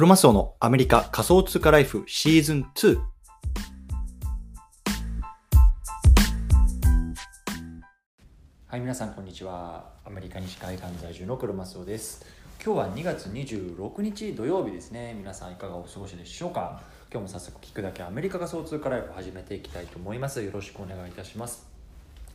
クロマスオのアメリカ仮想通貨ライフシーズン2。はい、皆さんこんにちは。アメリカ西海岸在住のクロマスオです。今日は2月26日土曜日ですね。皆さんいかがお過ごしでしょうか？今日も早速聞くだけアメリカ仮想通貨ライフを始めていきたいと思います。よろしくお願いいたします。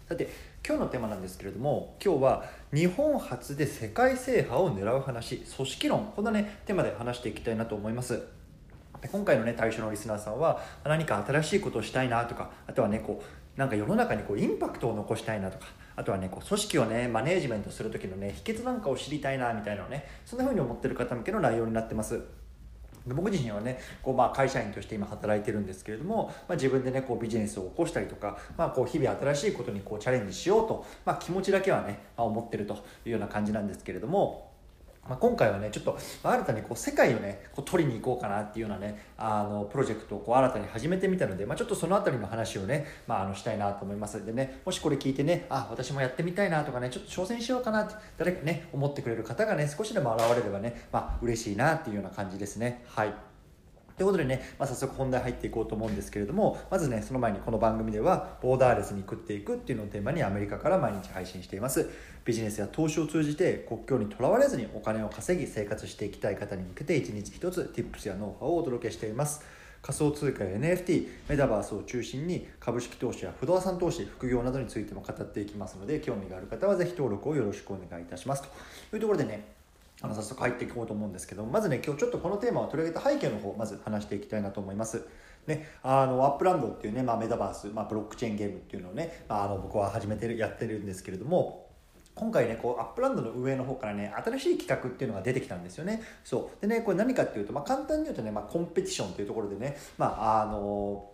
さて今日のテーマなんですけれども今日は日本初で世界制覇を狙う話組織論こんなねテーマで話していきたいなと思います。今回のね対象のリスナーさんは何か新しいことをしたいなとかあとはねこうなんか世の中にこうインパクトを残したいなとかあとはねこう組織をねマネージメントする時のね秘訣なんかを知りたいなみたいなのねそんな風に思ってる方向けの内容になってます。僕自身はねこうまあ会社員として今働いてるんですけれども、まあ、自分でねこうビジネスを起こしたりとか、まあ、こう日々新しいことにこうチャレンジしようと、まあ、気持ちだけはね、まあ、思ってるというような感じなんですけれどもまあ、今回はねちょっと新たにこう世界をねこう取りに行こうかなっていうようなねあのプロジェクトをこう新たに始めてみたので、まあ、ちょっとその辺りの話をね、まあ、あのしたいなと思います。でねもしこれ聞いてねあ私もやってみたいなとかねちょっと挑戦しようかなって誰かね思ってくれる方がね少しでも現れればね、まあ嬉しいなっていうような感じですね。はい。ということでね、まあ、早速本題入っていこうと思うんですけれどもまずねその前にこの番組ではボーダーレスに食っていくっていうのをテーマにアメリカから毎日配信しています。ビジネスや投資を通じて国境にとらわれずにお金を稼ぎ生活していきたい方に向けて一日一つ Tips やノウハウをお届けしています。仮想通貨や NFT メタバースを中心に株式投資や不動産投資副業などについても語っていきますので興味がある方はぜひ登録をよろしくお願いいたします。というところでねあの早速入っていこうと思うんですけどまずね今日ちょっとこのテーマを取り上げた背景の方まず話していきたいなと思います。ね、あのアップランドっていうね、まあ、メタバース、まあ、ブロックチェーンゲームっていうのをね、まあ、あの僕は始めてるやってるんですけれども今回ねこうアップランドの上の方からね新しい企画っていうのが出てきたんですよねそうでねこれ何かっていうと、まあ、簡単に言うとね、まあ、コンペティションというところでねまああの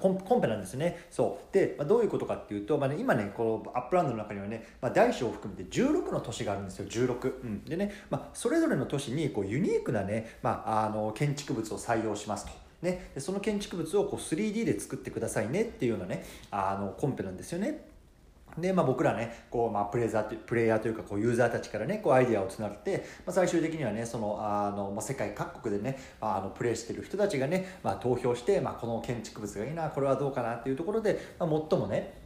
コンペなんですね。そう。で、まあ、どういうことかっていうと、まあね、今ね、このアップランドの中にはね、まあ、大小を含めて16の都市があるんですよ、16。うん、でね、まあ、それぞれの都市にこうユニークなね、まあ、あの建築物を採用しますと。ね、その建築物をこう 3D で作ってくださいねっていうようなね、あのコンペなんですよね。で、まあ、僕らね、こう、まあ、プレイザープレイヤーというか、こう、ユーザーたちからね、こう、アイディアを募って、まあ、最終的にはね、その、あの、まあ、世界各国でね、あ、の、プレイしてる人たちがね、まあ、投票して、まあ、この建築物がいいな、これはどうかなっていうところで、まあ、最もね、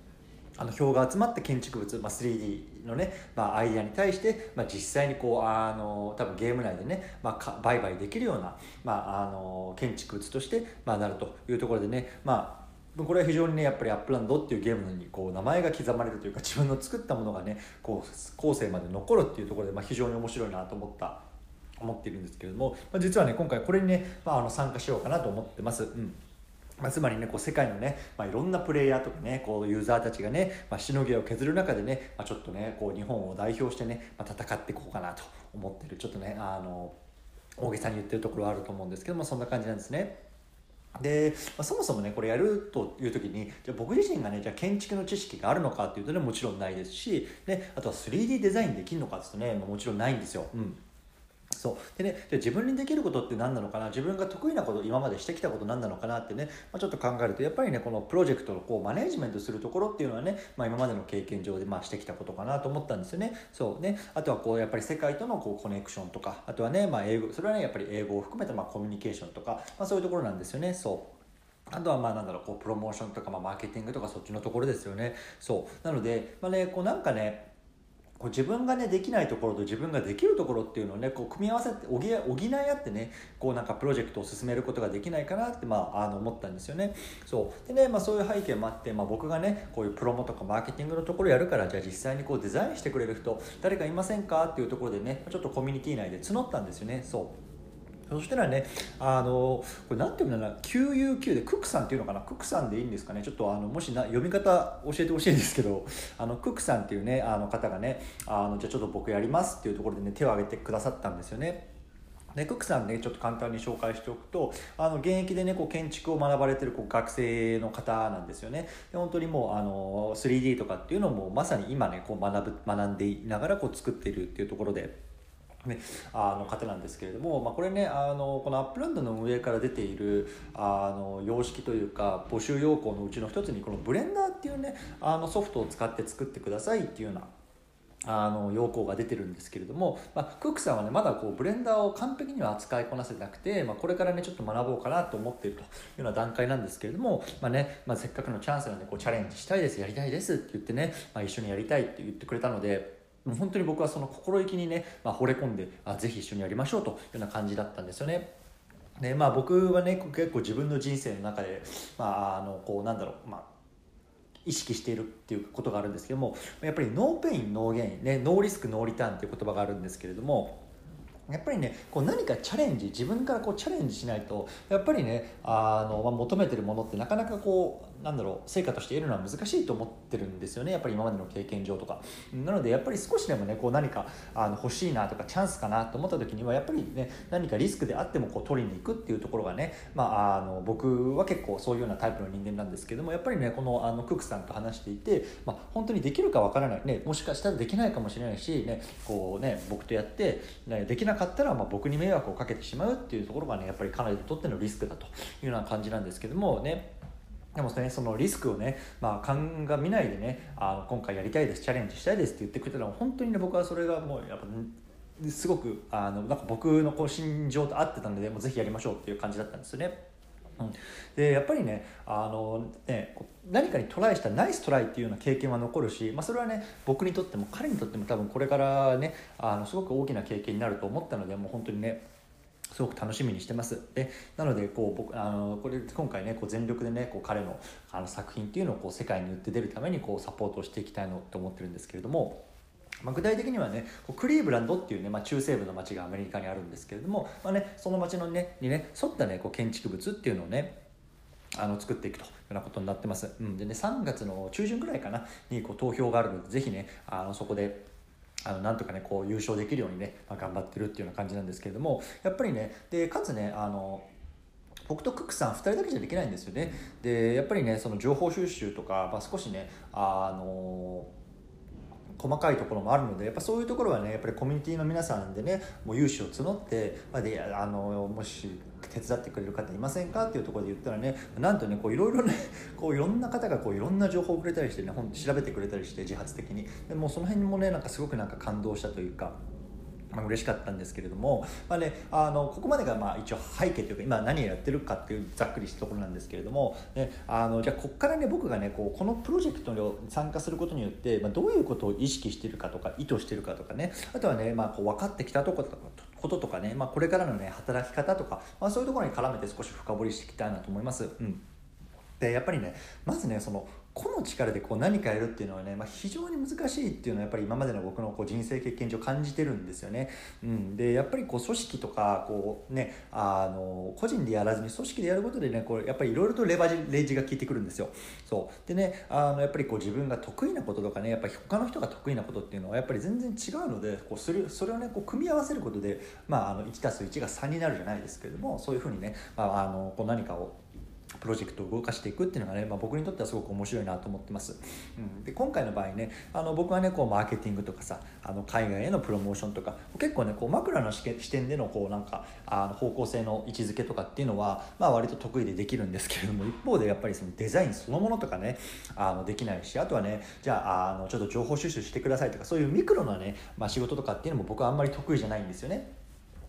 あの票が集まった建築物、まあ、3D のね、まあ、アイデアに対して、まあ、実際にこうあの多分ゲーム内でね、まあ、売買できるような、まあ、あの建築物として、まあ、なるというところでね、まあ、これは非常にねやっぱりアップランドっていうゲームにこう名前が刻まれるというか自分の作ったものがねこう後世まで残るっていうところで、まあ、非常に面白いなと思った思っているんですけれども、まあ、実はね今回これにね、まあ、あの参加しようかなと思ってます。うんまあ、つまりね、こう世界のね、まあ、いろんなプレイヤーとかね、こうユーザーたちがね、まあ、しのぎを削る中でね、まあ、ちょっとね、こう日本を代表してね、まあ、戦っていこうかなと思ってる、ちょっとね、あの、大げさに言ってるところはあると思うんですけども、そんな感じなんですね。で、まあ、そもそもねこれやるという時にじゃ僕自身がねじゃ建築の知識があるのかっていうとねもちろんないですし、ね、あとは 3D デザインできるのかっていうとね、まあ、もちろんないんですよ。うんそう。でねじゃ自分にできることって何なのかな？自分が得意なこと今までしてきたこと何なのかなってね、まあ、ちょっと考えるとやっぱりねこのプロジェクトをこうマネージメントするところっていうのはね、まあ、今までの経験上でまあしてきたことかなと思ったんですよね。そう。ね。あとはこうやっぱり世界とのこうコネクションとかあとはね、まあ、英語それはねやっぱり英語を含めたまあコミュニケーションとか、まあ、そういうところなんですよね。そう。あとはまあなんだろうこうプロモーションとかまあマーケティングとかそっちのところですよね。そう。なのでまあねこうなんかねこう自分がねできないところと自分ができるところっていうのをねこう組み合わせて補い合ってねこうなんかプロジェクトを進めることができないかなってまああの思ったんですよね。そう。でねまあそういう背景もあってまあ僕がねこういうプロモとかマーケティングのところやるからじゃあ実際にこうデザインしてくれる人誰かいませんか？っていうところでねちょっとコミュニティ内で募ったんですよね。そう。そしたらね、あの、これなんていうのかな、QUQ でクックさんっていうのかな、クックさんでいいんですかね、ちょっとあの、もしな読み方教えてほしいんですけど、あの、クックさんっていうね、あの方がね、あの、じゃあちょっと僕やりますっていうところでね、手を挙げてくださったんですよね。でクックさんねちょっと簡単に紹介しておくとあの現役でねこう建築を学ばれてるこう学生の方なんですよね。で本当にもうあの 3D とかっていうのもまさに今ねこう学ぶ学んでいながらこう作っているっていうところで。ね、あの方なんですけれども、まあ、これねあのこのアップランドの運営から出ているあの様式というか募集要項のうちの一つにこのブレンダーっていうねあのソフトを使って作ってくださいっていうようなあの要項が出てるんですけれども、まあ、クックさんはねまだこうブレンダーを完璧には扱いこなせてなくて、まあ、これからねちょっと学ぼうかなと思っているというような段階なんですけれども、まあねまあ、せっかくのチャンスなんでこうチャレンジしたいですやりたいですって言ってね、まあ、一緒にやりたいって言ってくれたのでもう本当に僕はその心意気にね、まあ、惚れ込んであぜひ一緒にやりましょうというような感じだったんですよね。でまあ、僕はね結構自分の人生の中で、まあ、あのこうなんだろう、まあ意識しているっていうことがあるんですけどもやっぱりノーペインノーゲイン、ね、ノーリスクノーリターンっていう言葉があるんですけれどもやっぱりねこう何かチャレンジ自分からこうチャレンジしないとやっぱりねあの、まあ、求めてるものってなかなかこうなんだろう成果として得るのは難しいと思ってるんですよね。やっぱり今までの経験上とか。なのでやっぱり少しでもねこう何かあの欲しいなとかチャンスかなと思った時にはやっぱりね何かリスクであってもこう取りに行くっていうところがね、まあ、あの僕は結構そういうようなタイプの人間なんですけどもやっぱりねこのあのクックさんと話していて、まあ、本当にできるかわからない、ね、もしかしたらできないかもしれないし、ねこうね、僕とやって、ね、できなかったらまあ僕に迷惑をかけてしまうっていうところがねやっぱり彼女にとってのリスクだというような感じなんですけどもね。でもね、そのリスクをね、まあ、鑑みないでねあの今回やりたいですチャレンジしたいですって言ってくれたのは本当にね僕はそれがもうやっぱすごくあのなんか僕のこう心情と合ってたのでもうぜひやりましょうっていう感じだったんですよね。うん、でやっぱりねあのね何かにトライしたナイストライっていうような経験は残るし、まあ、それはね僕にとっても彼にとっても多分これからねあのすごく大きな経験になると思ったのでもう本当にねすごく楽しみにしてますでなのでこう僕あのこれ今回ねこう全力でねこう彼のあの作品っていうのをこう世界に売って出るためにこうサポートしていきたいのと思ってるんですけれども。まあ、具体的にはねクリーブランドっていうね、まあ、中西部の町がアメリカにあるんですけれども、まあね、その町のねにね沿ったねこう建築物っていうのをねあの作っていくというようなことになってます、うん、でね3月の中旬ぐらいかなにこう投票があるのでぜひねあのそこであのなんとかねこう優勝できるようにね、まあ、頑張ってるっていうような感じなんですけれどもやっぱりねでかつねあの僕とクックさん2人だけじゃできないんですよね。でやっぱりねその情報収集とか、まあ、少しねあの細かいところもあるのでやっぱそういうところはねやっぱりコミュニティの皆さんでねもう融資を募って、まあ、であのもし手伝ってくれる方いませんかっていうところで言ったらねなんとねこういろいろね こういろんな方がこういろんな情報をくれたりしてね本調べてくれたりして自発的にでもその辺もねなんかすごくなんか感動したというか。まあ、嬉しかったんですけれども、まあね、あのここまでがまあ一応背景というか今何をやってるかっていうざっくりしたところなんですけれども、ね、あのじゃあここからね僕がねこうこのプロジェクトに参加することによって、まあ、どういうことを意識してるかとか意図してるかとかねあとはね、まあ、こう分かってきたとことととかね、まあ、これからのね働き方とか、まあ、そういうところに絡めて少し深掘りしていきたいなと思います。うんでやっぱりねまずねその個の力でこう何かやるっていうのはね、まあ、非常に難しいっていうのはやっぱり今までの僕のこう人生経験上感じてるんですよね。うん、でやっぱりこう組織とかこう、ね、あの個人でやらずに組織でやることでねこうやっぱりいろいろとレバレージが効いてくるんですよ。そうでねあのやっぱりこう自分が得意なこととかねやっぱり他の人が得意なことっていうのはやっぱり全然違うのでこうそれそれをねこう組み合わせることで、まあ、あの 1+1 が3になるじゃないですけれどもそういうふうにね、まあ、あのこう何かをプロジェクトを動かしていくっていうのがね、まあ、僕にとってはすごく面白いなと思ってます、うん、で今回の場合ねあの僕はねこうマーケティングとかさあの海外へのプロモーションとか結構ねこう枕の視点でのこうなんかあの方向性の位置づけとかっていうのは、まあ、割と得意でできるんですけれども一方でやっぱりそのデザインそのものとかねあのできないしあとはねじゃああのちょっと情報収集してくださいとかそういうミクロなね、まあ、仕事とかっていうのも僕はあんまり得意じゃないんですよね。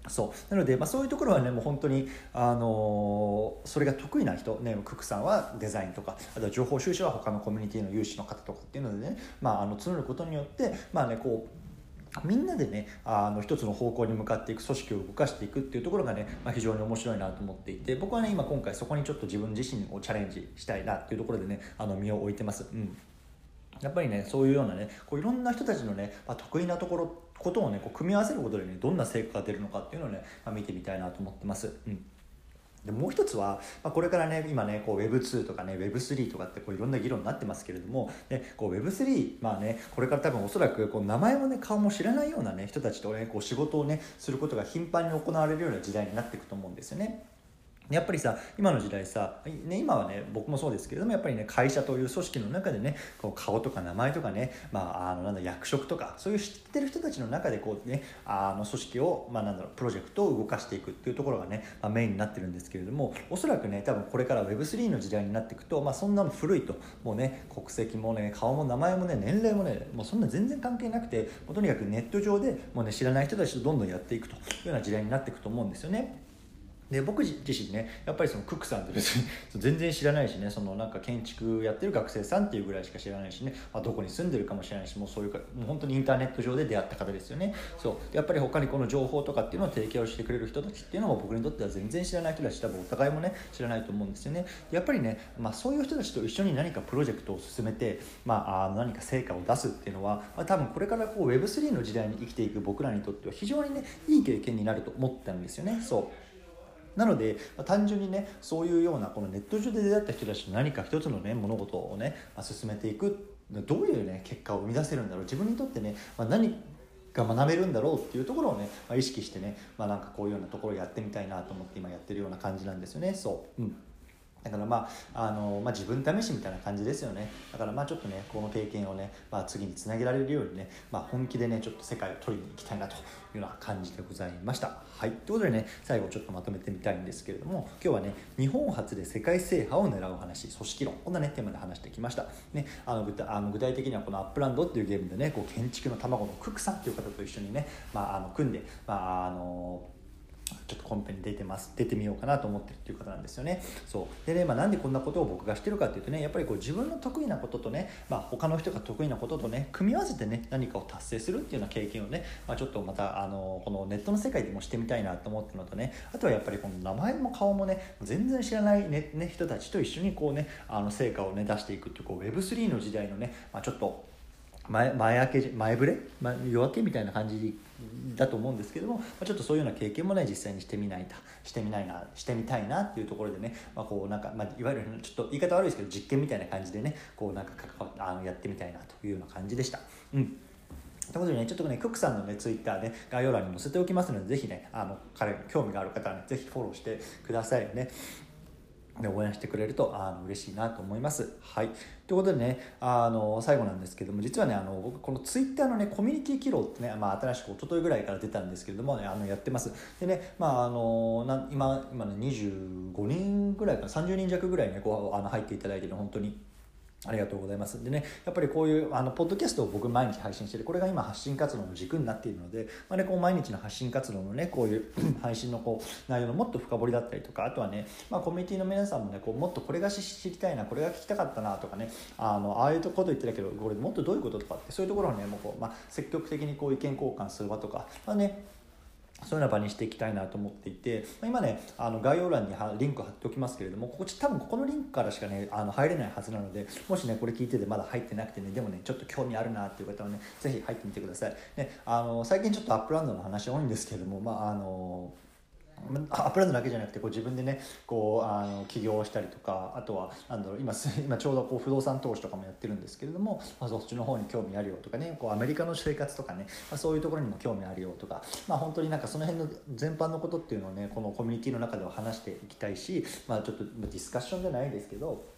そうなので、まあ、そういうところはねもう本当に、あのー、それが得意な人、ね、ククさんはデザインとかあとは情報収集は他のコミュニティの有志の方とかっていうのでね、まあ、あの募ることによってまあねこうみんなでねあの一つの方向に向かっていく組織を動かしていくっていうところがね、まあ、非常に面白いなと思っていて僕はね今今回そこにちょっと自分自身をチャレンジしたいなっていうところでねあの身を置いてます。うんやっぱりねそういうようなねこういろんな人たちのね、まあ、得意なところことをねこう組み合わせることでねどんな成果が出るのかっていうのをね、まあ、見てみたいなと思ってます。うんでもう一つは、まあ、これからね今ねこう Web2 とかね Web3 とかってこういろんな議論になってますけれども、ね、こう Web3 まあねこれから多分おそらくこう名前もね顔も知らないようなね人たちとねこう仕事をねすることが頻繁に行われるような時代になっていくと思うんですよね。やっぱりさ今の時代さ、ね、今はね僕もそうですけれどもやっぱりね会社という組織の中でねこう顔とか名前とかね、まあ、あのなんだ役職とかそういう知ってる人たちの中でこう、ね、あの組織を、まあ、なんだろうプロジェクトを動かしていくっていうところがね、まあ、メインになってるんですけれどもおそらくね多分これから Web3 の時代になっていくと、まあ、そんなの古いともうね国籍もね顔も名前もね年齢もねもうそんな全然関係なくてもうとにかくネット上でもう、ね、知らない人たちとどんどんやっていくというような時代になっていくと思うんですよね。で僕自身ねやっぱりそのクックさんって別に 全然知らないしねそのなんか建築やってる学生さんっていうぐらいしか知らないしね、まあ、どこに住んでるかもしれないしもうそういうかもう本当にインターネット上で出会った方ですよね。そうやっぱり他にこの情報とかっていうのを提供してくれる人たちっていうのも僕にとっては全然知らない人たち多分お互いもね知らないと思うんですよね。やっぱりね、まあ、そういう人たちと一緒に何かプロジェクトを進めて、まあ、何か成果を出すっていうのは、まあ、多分これからこう Web3 の時代に生きていく僕らにとっては非常にねいい経験になると思ったんですよね。そう。なので、まあ、単純にねそういうようなこのネット上で出会った人たちと何か一つのね物事をね、まあ、進めていくどういうね結果を生み出せるんだろう自分にとってね、まあ、何が学べるんだろうっていうところをね、まあ、意識してね、まあ、なんかこういうようなところをやってみたいなと思って今やってるような感じなんですよね。そう、うん。だからまああの、まあ、自分試しみたいな感じですよね。だからまあちょっとねこの経験をね、まあ、次につなげられるようにね、まあ、本気でねちょっと世界を取りに行きたいなというような感じでございました。はい。ということでね最後ちょっとまとめてみたいんですけれども今日はね日本発で世界制覇を狙う話組織論。こんなねテーマで話してきました。ねあの具体あの具体的にはこのアップランドっていうゲームでねこう建築の卵のククさんっていう方と一緒にね、まあ、あの組んでまああのちょっとコンペに出てます出てみようかなと思ってるっていう方なんですよね。そう。でね、まあ、なんでこんなことを僕がしてるかっていうとねやっぱりこう自分の得意なこととね、まあ、他の人が得意なこととね組み合わせてね何かを達成するっていうような経験をね、まあ、ちょっとまたあのこのネットの世界でもしてみたいなと思ってるのとねあとはやっぱりこの名前も顔もね全然知らないね、ね、人たちと一緒にこうねあの成果をね出していくっていうこう Web3 の時代のね、まあ、ちょっと前前明け前触れ、まあ、夜明けみたいな感じだと思うんですけども、まあ、ちょっとそういうような経験もね実際にしてみないとしてみないなしてみたいなっていうところでね、まあ、こうなんか、まあ、いわゆるちょっと言い方悪いですけど実験みたいな感じでねこうなんかあのやってみたいなというような感じでした。うんということでね、ちょっとね、クックさんのね、ツイッターね、概要欄に載せておきますので、ぜひね、あの、彼に興味がある方はね、ぜひフォローしてくださいね。で応援してくれるとあの嬉しいなと思います。はい。ということでね、あの、最後なんですけども、実はね、あの、僕、このツイッターのね、コミュニティ機能ってね、まあ、新しく一昨日ぐらいから出たんですけれどもね、あの、やってます。でね、まあ、あの、な今、今ね、25人ぐらいかな、30人弱ぐらいね、こう、あの、入っていただいてる、本当に。ありがとうございます。でね、やっぱりこういう、あの、ポッドキャストを僕毎日配信してる、これが今発信活動の軸になっているので、まあね、こう毎日の発信活動のね、こういう 配信のこう、内容のもっと深掘りだったりとか、あとはね、まあコミュニティの皆さんもね、こう、もっとこれが知りたいな、これが聞きたかったなとかね、あの、ああいうこと言ってたけど、これもっとどういうこととかって、そういうところをね、もうこう、まあ積極的にこう意見交換する場とか、まあね、そういうような場にしていきたいなと思っていて、今ね、あの概要欄にリンク貼っておきますけれども、ここ多分ここのリンクからしかね、あの入れないはずなので、もしね、これ聞いててまだ入ってなくてね、でもね、ちょっと興味あるなっていう方はね、ぜひ入ってみてください。ね、あの、最近ちょっとアップランドの話多いんですけれども、まあ、あの、アップランドだけじゃなくてこう自分でねこうあの起業したりとかあとはなんだろう今今ちょうどこう不動産投資とかもやってるんですけれども、まあ、そっちの方に興味あるよとかねこうアメリカの生活とかね、まあ、そういうところにも興味あるよとか、まあ、本当になんかその辺の全般のことっていうのをねこのコミュニティの中では話していきたいし、まあ、ちょっとディスカッションじゃないですけど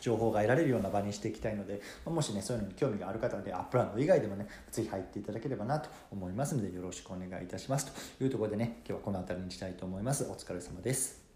情報が得られるような場にしていきたいので、もしね、そういうのに興味がある方で、アップランド以外でもね、ぜひ入っていただければなと思いますので、よろしくお願いいたします。というところでね、今日はこの辺りにしたいと思います。お疲れ様です。